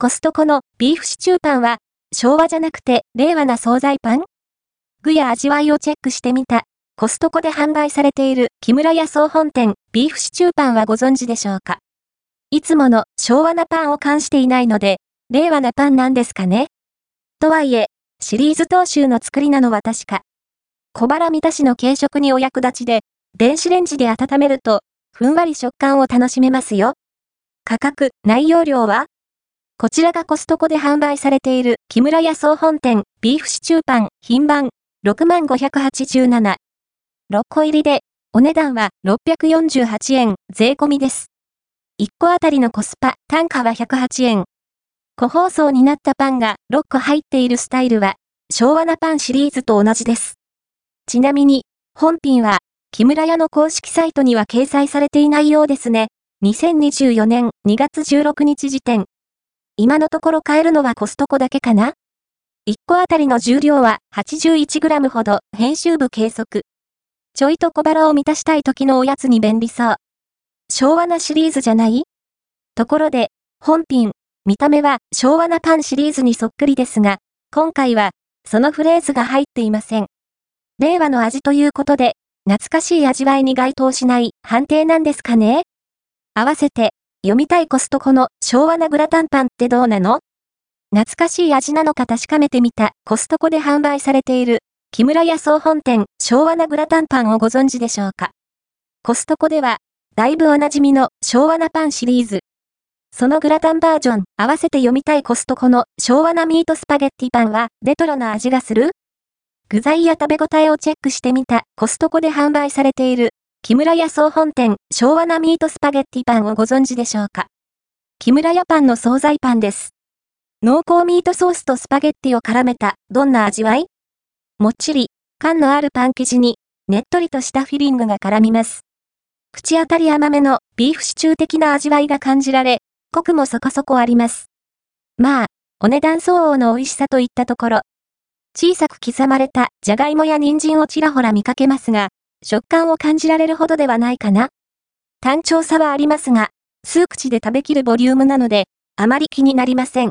コストコのビーフシチューパンは、昭和じゃなくて令和な惣菜パン？具や味わいをチェックしてみた。コストコで販売されている木村屋総本店ビーフシチューパンはご存知でしょうか？いつもの昭和なパンを冠していないので、令和なパンなんですかね？とはいえ、シリーズ踏襲の作りなのは確か。小腹満たしの軽食にお役立ちで、電子レンジで温めると、ふんわり食感を楽しめますよ。価格、内容量は？こちらがコストコで販売されている木村屋総本店ビーフシチューパン品番6587。6個入りでお値段は648円税込みです。1個あたりのコスパ単価は108円。個包装になったパンが6個入っているスタイルは昭和なパンシリーズと同じです。ちなみに本品は木村屋の公式サイトには掲載されていないようですね。2024年2月16日時点今のところ買えるのはコストコだけかな ?1 個あたりの重量は 81g ほど、編集部計測。ちょいと小腹を満たしたい時のおやつに便利そう。昭和なシリーズじゃない？ところで、本品、見た目は昭和なパンシリーズにそっくりですが、今回は、そのフレーズが入っていません。令和の味ということで、懐かしい味わいに該当しない判定なんですかね？合わせて、読みたいコストコの昭和なグラタンパンってどうなの？懐かしい味なのか確かめてみた。コストコで販売されている。木村屋総本店昭和なグラタンパンをご存知でしょうか？コストコではだいぶおなじみの昭和なパンシリーズ。そのグラタンバージョン合わせて読みたいコストコの昭和なミートスパゲッティパンはレトロな味がする？具材や食べ応えをチェックしてみた。コストコで販売されている木村屋総本店昭和なミートスパゲッティパンをご存知でしょうか？木村屋パンの惣菜パンです。濃厚ミートソースとスパゲッティを絡めたどんな味わい？もっちり、感のあるパン生地にねっとりとしたフィリングが絡みます。口当たり甘めのビーフシチュー的な味わいが感じられ、コクもそこそこあります。まあ、お値段相応の美味しさといったところ。小さく刻まれたじゃがいもや人参をちらほら見かけますが、食感を感じられるほどではないかな。単調さはありますが、数口で食べきるボリュームなので、あまり気になりません。